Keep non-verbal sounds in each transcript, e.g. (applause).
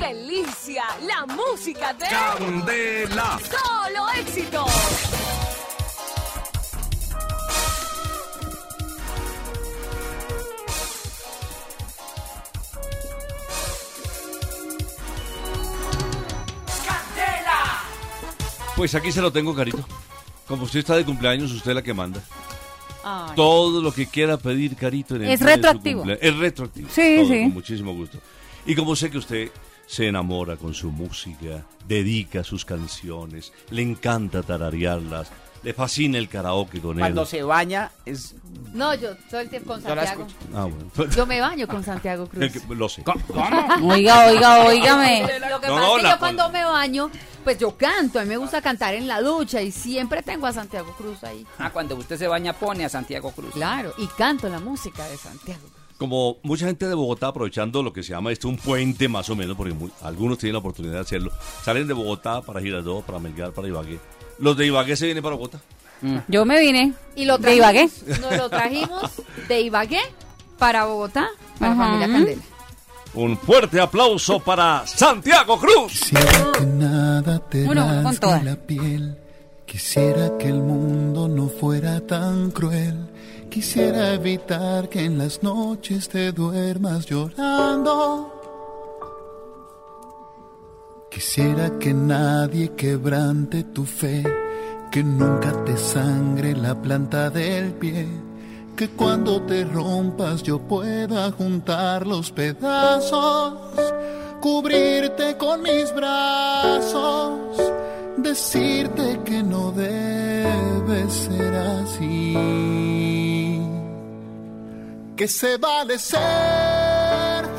delicia! La música de Candela. Solo Éxito. Pues aquí se lo tengo, Carito. Como usted está de cumpleaños, usted es la que manda. Ay. Todo lo que quiera pedir, Carito, en el Es retroactivo. Es retroactivo. Sí, Todo, sí. Con muchísimo gusto. Y como sé que usted se enamora con su música, dedica sus canciones, le encanta tararearlas, le fascina el karaoke con Cuando él. se baña es... No, yo todo el tiempo con Santiago. Ah, bueno. Yo me baño con Santiago (laughs) Cruz. Lo sé. Oiga, oiga, oígame. (laughs) Lo que No, pasa no, es que yo cuando me baño, pues yo canto. A mí me gusta cantar en la ducha y siempre tengo a Santiago Cruz ahí. Ah, cuando usted se baña pone a Santiago Cruz. Claro, y canto la música de Santiago Cruz. Como mucha gente de Bogotá aprovechando lo que se llama esto un puente más o menos, porque muy- algunos tienen la oportunidad de hacerlo, salen de Bogotá para Girardot, para Melgar, para Ibagué. Los de Ibagué se vienen para Bogotá. Yo me vine. Y lo de Ibagué. trajimos, Nos lo trajimos de Ibagué para Bogotá, para Ajá. familia Candela. Un fuerte aplauso para Santiago Cruz. Quisiera que nada te Bueno, con rasgue toda. la piel. Quisiera que el mundo no fuera tan cruel. Quisiera evitar que en las noches te duermas llorando. Quisiera que nadie quebrante tu fe, que nunca te sangre la planta del pie, que cuando te rompas yo pueda juntar los pedazos, cubrirte con mis brazos, decirte que no debe ser así, que se vale ser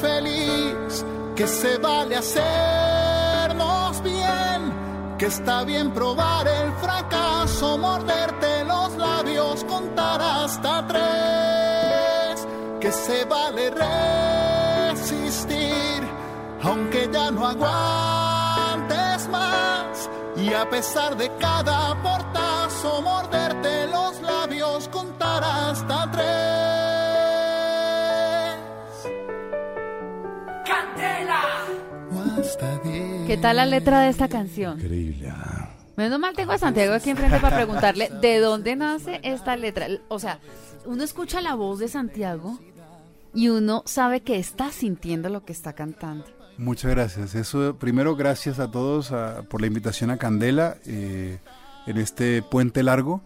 feliz, que se vale hacernos bien, que está bien probar el fracaso, morderte los labios, contar hasta tres, que se vale resistir, aunque ya no aguantes más, y a pesar de cada portazo, morderte los labios, contar hasta tres. ¿Qué tal la letra de esta canción? Increíble. ah. Menos mal tengo a Santiago aquí enfrente para preguntarle de dónde nace esta letra. O sea, uno escucha la voz de Santiago y uno sabe que está sintiendo lo que está cantando. Muchas gracias. Eso, primero, gracias a todos a- por la invitación a Candela eh, en este puente largo.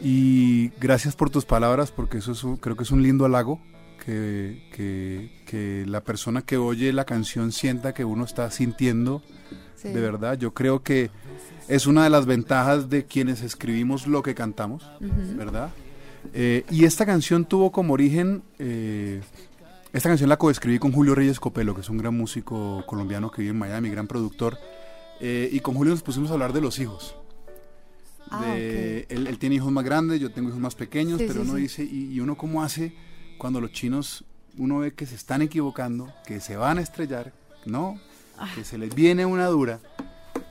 Y gracias por tus palabras, porque eso es un- creo que es un lindo halago. Que, que- que la persona que oye la canción sienta que uno está sintiendo Sí. de verdad. Yo creo que es una de las ventajas de quienes escribimos lo que cantamos, ¿verdad? Eh, y esta canción tuvo como origen, eh, esta canción la coescribí con Julio Reyes Copelo, que es un gran músico colombiano que vive en Miami, gran productor, eh, y con Julio nos pusimos a hablar de los hijos. Ah, De- él, él tiene hijos más grandes, yo tengo hijos más pequeños, Sí, pero sí, uno dice, ¿y, y uno cómo hace cuando los chinos, uno ve que se están equivocando, que se van a estrellar, ¿no? Ah. Que se les viene una dura,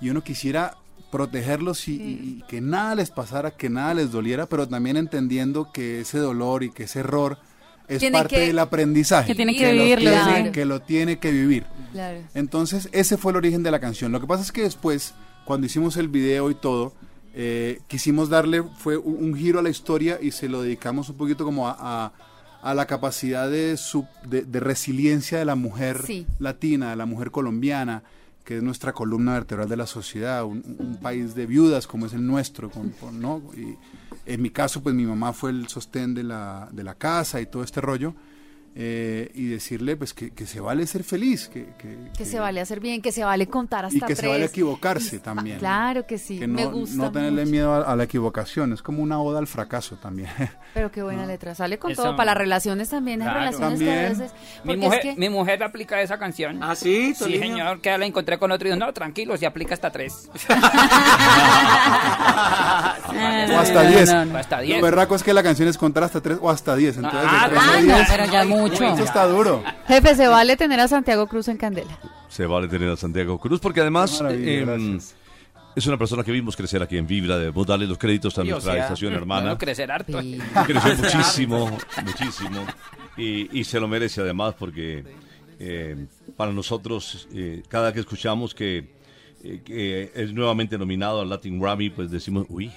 y uno quisiera protegerlos y, que nada les pasara, que nada les doliera, pero también entendiendo que ese dolor y que ese error es parte que- del aprendizaje. que tienen que lo vivirlo, tiene- sí. que lo tiene que vivir. Claro. Entonces, ese fue el origen de la canción. Lo que pasa es que después, cuando hicimos el video y todo, eh, quisimos darle fue un, un giro a la historia y se lo dedicamos un poquito como a, a- a la capacidad de, su- de, de resiliencia de la mujer Sí. latina, de la mujer colombiana, que es nuestra columna vertebral de la sociedad, un, un país de viudas como es el nuestro, con- con- ¿no? Y en mi caso, pues mi mamá fue el sostén de la, de la casa y todo este rollo. Eh, y decirle pues que, que se vale ser feliz, que, que- Que se vale hacer bien, que se vale contar hasta y que tres. se vale equivocarse Y- también. Claro que sí, que me no, gusta no tenerle mucho. miedo a, a la equivocación, es como una oda al fracaso también. (laughs) Pero qué buena letra, sale con Eso- todo, para las relaciones también, Claro. relaciones que a También. veces... Mi mujer, es que- mi mujer aplica esa canción. ¿Ah, sí, Sí, Toliño? señor, que la encontré con otro y dijo, no, tranquilo, se aplica hasta tres. (laughs) (laughs) o hasta 10. O hasta Lo berraco es que la canción es contar hasta 3 o hasta 10. Entonces, Ah, de tres a Ah, no, 10, pero ya mucho. eso está duro. Jefe, se vale tener a Santiago Cruz en Candela. Se vale tener a Santiago Cruz porque además eh, gracias. es una persona que vimos crecer aquí en Vibra. Debemos darle los créditos a nuestra sea, estación (laughs) hermana. crecer harto. Sí. Creció (laughs) muchísimo, muchísimo. Y, y se lo merece además porque eh, para nosotros, eh, cada que escuchamos que, eh, que es nuevamente nominado al Latin Grammy, pues decimos, uy,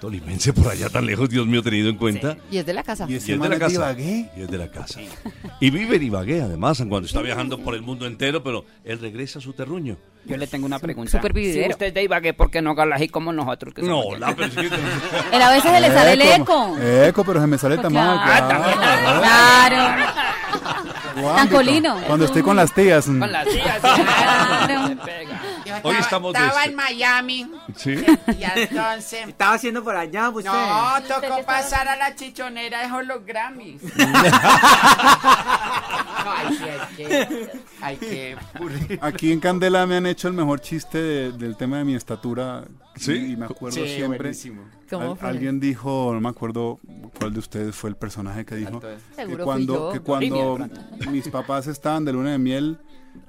tolimense por allá tan lejos, Dios mío, tenido en cuenta. Y es de la casa. Y Y ese es de la es de casa. Ibagué. Y es de la casa. Y vive en Ibagué, además, cuando está viajando por el mundo entero, pero él regresa a su terruño. Yo le tengo una pregunta. súper vividero. Si usted es de Ibagué, ¿por qué no habla así como nosotros? Que No, la es que- (laughs) Él a veces se le sale el eco. Eco, pero se me sale tan mal. Ah, también. Claro. ¿Cuándo? Tan colino. Cuando estoy con las tías. mm. Con las tías. Claro. (laughs) Se pega. Hoy estaba, estamos de estaba este- en Miami ¿Sí? y entonces... Estaba haciendo por allá, usted. No, tocó pasar a la chichonera de los Grammys. (laughs) no, hay que, hay que, hay que Aquí en Candela me han hecho el mejor chiste de- del tema de mi estatura. ¿Sí? Y me acuerdo Sí, siempre. buenísimo. ¿Cómo Al- fue? alguien dijo, no me acuerdo cuál de ustedes fue el personaje que dijo. que cuando, que cuando mis papás estaban de luna de miel,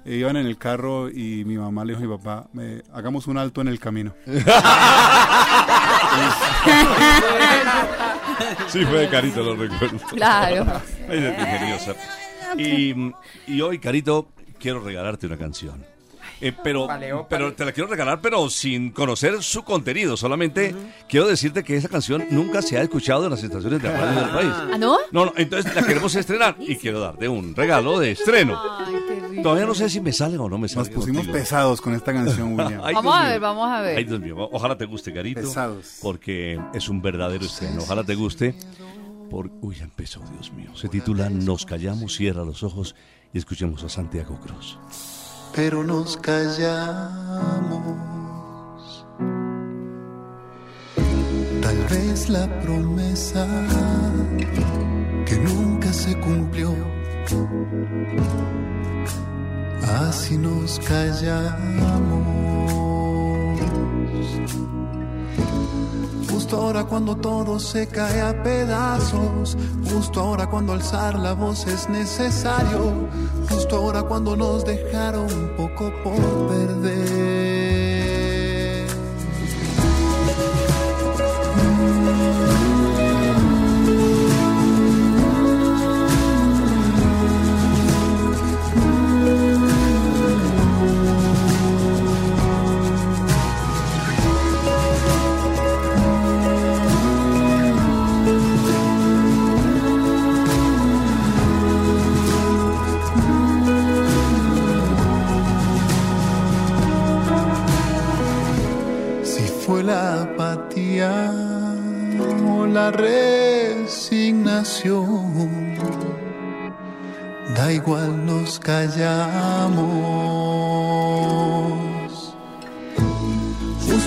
eh, iban en el carro y mi mamá le dijo a mi papá, me- hagamos un alto en el camino. (laughs) Sí, fue de Carito, lo recuerdo. Claro. Ay, es ingeniosa. Y, y hoy, Carito, quiero regalarte una canción. Eh, pero, ópale. pero te la quiero regalar, pero sin conocer su contenido. Solamente quiero decirte que esa canción nunca se ha escuchado en las estaciones de radio del país. ¿Ah, no? No, no, entonces la queremos estrenar y quiero darte un regalo de estreno. Ay, qué rico. Todavía no sé si me sale o no me sale. Nos pusimos contigo. pesados con esta canción, (laughs) William. Ay, Vamos a ver, vamos a ver. Ay, Dios mío, ojalá te guste, Carito. Pesados. Porque es un verdadero estreno. Ojalá te guste. Por... Uy, ya empezó, Dios mío. Se titula Nos callamos, cierra los ojos y escuchemos a Santiago Cruz. Pero nos callamos. Tal vez la promesa que nunca se cumplió. Así nos callamos. Justo ahora cuando todo se cae a pedazos, justo ahora cuando alzar la voz es necesario, justo ahora cuando nos dejaron poco por perder.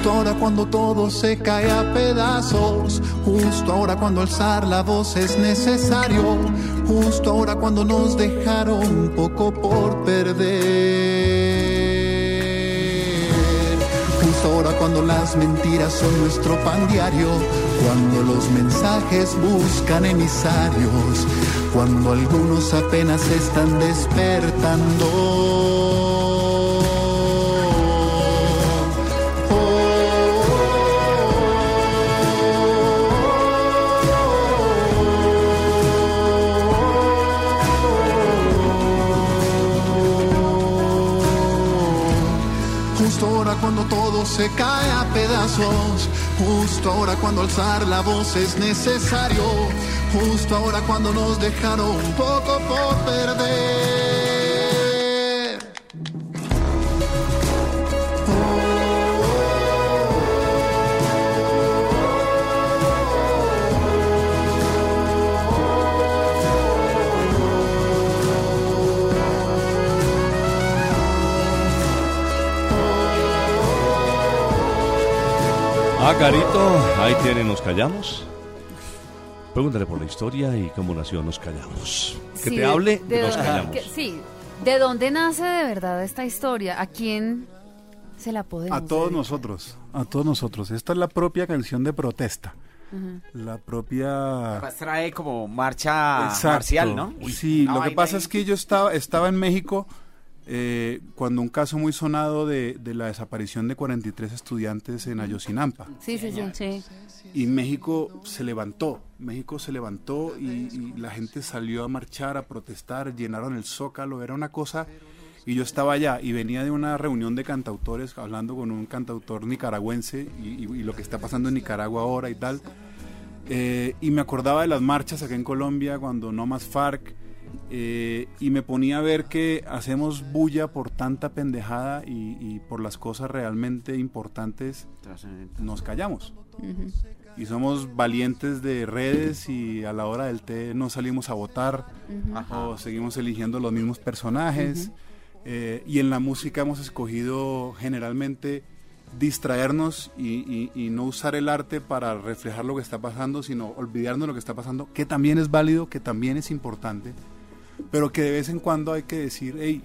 Justo ahora cuando todo se cae a pedazos, justo ahora cuando alzar la voz es necesario, justo ahora cuando nos dejaron poco por perder. Justo ahora cuando las mentiras son nuestro pan diario, cuando los mensajes buscan emisarios, cuando algunos apenas están despertando. Se cae a pedazos, justo ahora cuando alzar la voz es necesario, justo ahora cuando nos dejaron un poco por perder. Ah, Carito, ahí tiene, nos callamos. Pregúntale por la historia y cómo nació Nos Callamos. Que Sí, te hable de de Nos Callamos. que- sí, ¿de dónde nace de verdad esta historia? ¿A quién se la podemos A todos dedicar? nosotros, a todos nosotros. Esta es la propia canción de protesta. La propia... Pues trae como marcha Exacto. marcial, ¿no? Sí, lo que pasa ahí. es que yo estaba, estaba en México eh, cuando un caso muy sonado de, de la desaparición de 43 estudiantes en Ayotzinapa. Sí, sí, sí. Y México se levantó, México se levantó y, y la gente salió a marchar, a protestar, llenaron el zócalo, era una cosa Y yo estaba allá y venía de una reunión de cantautores hablando con un cantautor nicaragüense y, y- y lo que está pasando en Nicaragua ahora y tal. Eh, y me acordaba de las marchas acá en Colombia cuando no más FARC. Eh, y me ponía a ver que hacemos bulla por tanta pendejada y, y por las cosas realmente importantes nos callamos. Y somos valientes de redes y a la hora del té no salimos a votar o seguimos eligiendo los mismos personajes. Eh, y en la música hemos escogido generalmente distraernos y, y- y no usar el arte para reflejar lo que está pasando, sino olvidarnos de lo que está pasando, que también es válido, que también es importante, pero que de vez en cuando hay que decir, hey,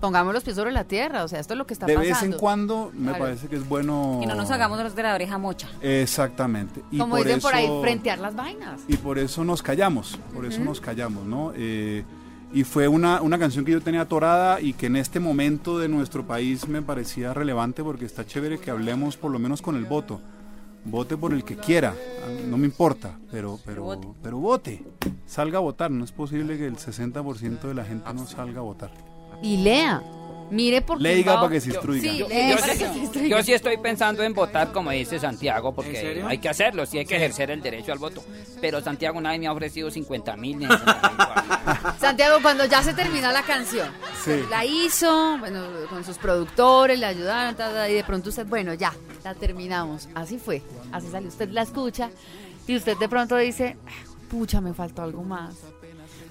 Pongamos los pies sobre la tierra, o sea, esto es lo que está de pasando. vez en cuando me Claro. parece que es bueno... Y no nos hagamos los de la oreja mocha. Exactamente. Y Como por dicen por ahí, eso- frentear las vainas. y por eso nos callamos, por eso nos callamos, ¿no? Eh, y fue una, una canción que yo tenía atorada y que en este momento de nuestro país me parecía relevante porque está chévere que hablemos por lo menos con el voto. Vote por el que quiera, no me importa, pero, pero, pero vote. Salga a votar, no es posible que el 60% de la gente no salga a votar. Y lea. Mire por Leiga para que se instruiga. Sí, Yo, yo para sí, que se instruiga. yo sí estoy pensando en votar, como dice Santiago, ¿En porque hay que hacerlo, sí hay que ejercer el derecho al voto. Pero Santiago nadie me ha ofrecido 50 (laughs) mil. Santiago, cuando ya se termina la canción, Sí. la hizo, bueno, con sus productores, le ayudaron, y de pronto usted, bueno, ya, la terminamos. Así fue, así salió. Usted la escucha y usted de pronto dice, "Ah, pucha, me faltó algo más.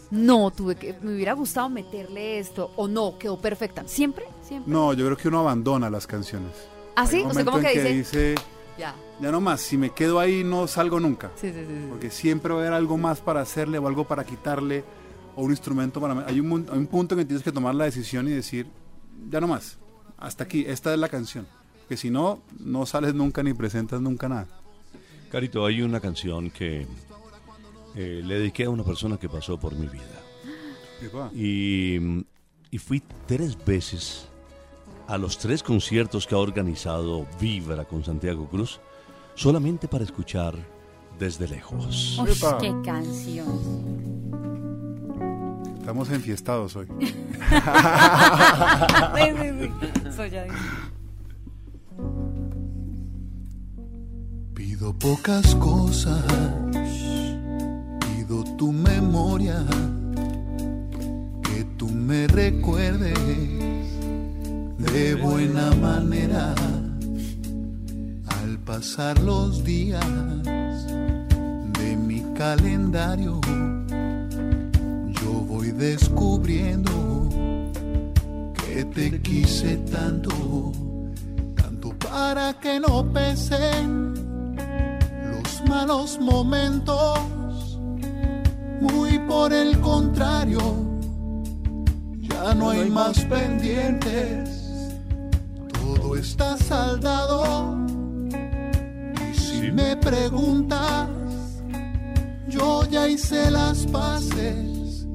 No, tuve que, me hubiera gustado meterle esto, o no, quedó perfecta. ¿Siempre? ¿Siempre? No, yo creo que uno abandona las canciones. ¿Así? Hay un ¿Ah, ¿Usted como que en dice? dice, Ya. ya no más, si me quedo ahí no salgo nunca. Sí, sí, sí. sí. Porque siempre va a haber algo más para hacerle o algo para quitarle o un instrumento para... Hay un, hay un punto en que tienes que tomar la decisión y decir, ya no más, hasta aquí, esta es la canción. Que si no, no sales nunca ni presentas nunca nada. Carito, hay una canción que eh, le dediqué a una persona que pasó por mi vida. Y, y fui tres veces a los tres conciertos que ha organizado Vibra con Santiago Cruz, solamente para escuchar desde lejos. Epa. qué canción. Estamos enfiestados hoy. (laughs) Pido pocas cosas, tu memoria, que tú me recuerdes de buena manera al pasar los días de mi calendario. Yo voy descubriendo que te quise tanto, tanto para que no pesen los malos momentos, muy por el contrario, ya no hay más pendientes, todo está saldado. Y si me preguntas, yo ya hice las paces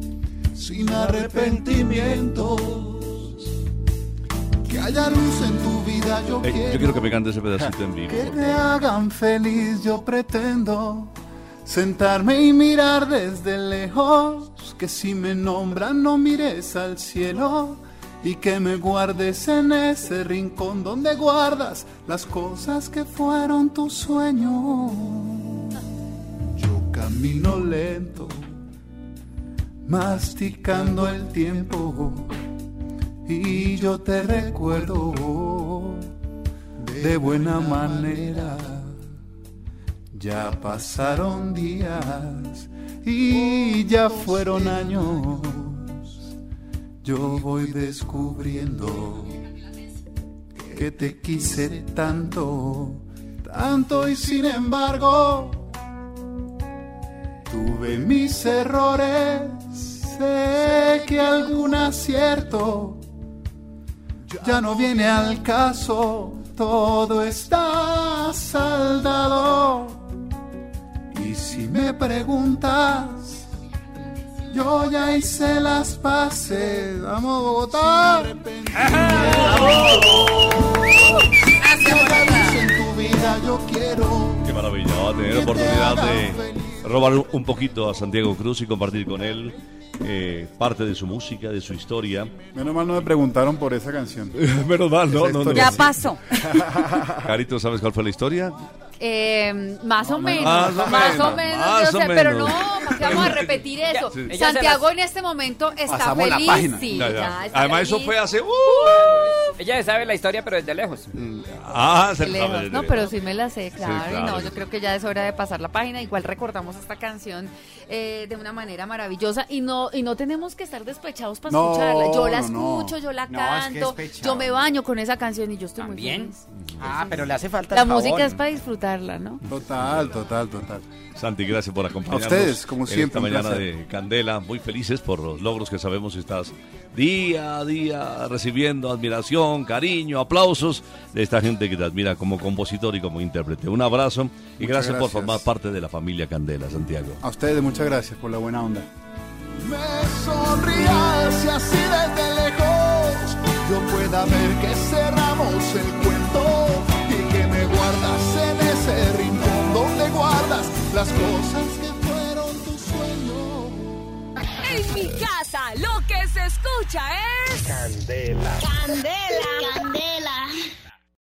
sin arrepentimientos. Que haya luz en tu vida, yo Eh, quiero. yo quiero que me cante ese pedacito en vivo. Que te hagan feliz, yo pretendo sentarme y mirar desde lejos. Que si me nombran, no mires al cielo. Y que me guardes en ese rincón donde guardas las cosas que fueron tu sueño. Yo camino lento, masticando el tiempo. Y yo te recuerdo de buena manera. Ya pasaron días y ya fueron años. Yo voy descubriendo que te quise tanto, tanto y sin embargo tuve mis errores. Sé que algún acierto ya no viene al caso, todo está saldado. Me preguntas, yo ya hice las paces. Vamos, Bogotá. yo quiero Qué maravilla, va a tener oportunidad de robar un- poquito a Santiago Cruz y compartir con él eh, parte de su música, de su historia. Menos mal no me preguntaron por esa canción. (laughs) Menos mal, no, no, no. Ya pasó. (laughs) Carito, ¿sabes cuál fue la historia? Eh, más o menos, Más o más menos, o menos, más o sé, pero no, menos. ¿para qué vamos a (laughs) repetir eso? Sí. Ella Santiago en este momento está Pasamos la feliz, página. sí, Ya, ya, ya. está Además, eso fue hace. ¡uh! Ella se sabe la historia, pero desde lejos. Ah, se Lejos, sabe No, pero sí me la sé, claro. claro. Y no, yo creo que ya es hora de pasar la página. Igual recordamos esta canción eh, de una manera maravillosa y no y no tenemos que estar despechados para No, escucharla. Yo la no, no. escucho, yo la No, es que canto, yo me baño con esa canción y yo estoy ¿También? muy feliz. Ah, pero le hace falta La el música jabón. es para disfrutarla, ¿no? Total, total, total. Santi, gracias por acompañarnos. A ustedes, como en siempre, Esta mañana placer. de Candela, muy felices por los logros que sabemos que estás día a día recibiendo admiración, cariño, aplausos de esta gente que te admira como compositor y como intérprete. Un abrazo y gracias, por formar parte de la familia Candela, Santiago. A ustedes muchas gracias por la buena onda. Me sonrías y así desde lejos yo pueda ver que cerramos el cuento las cosas que fueron tu sueño. En mi casa, lo que se escucha es. Candela. Candela. Candela.